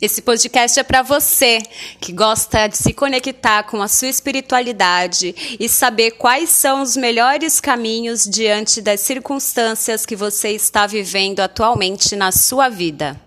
Esse podcast é para você que gosta de se conectar com a sua espiritualidade e saber quais são os melhores caminhos diante das circunstâncias que você está vivendo atualmente na sua vida.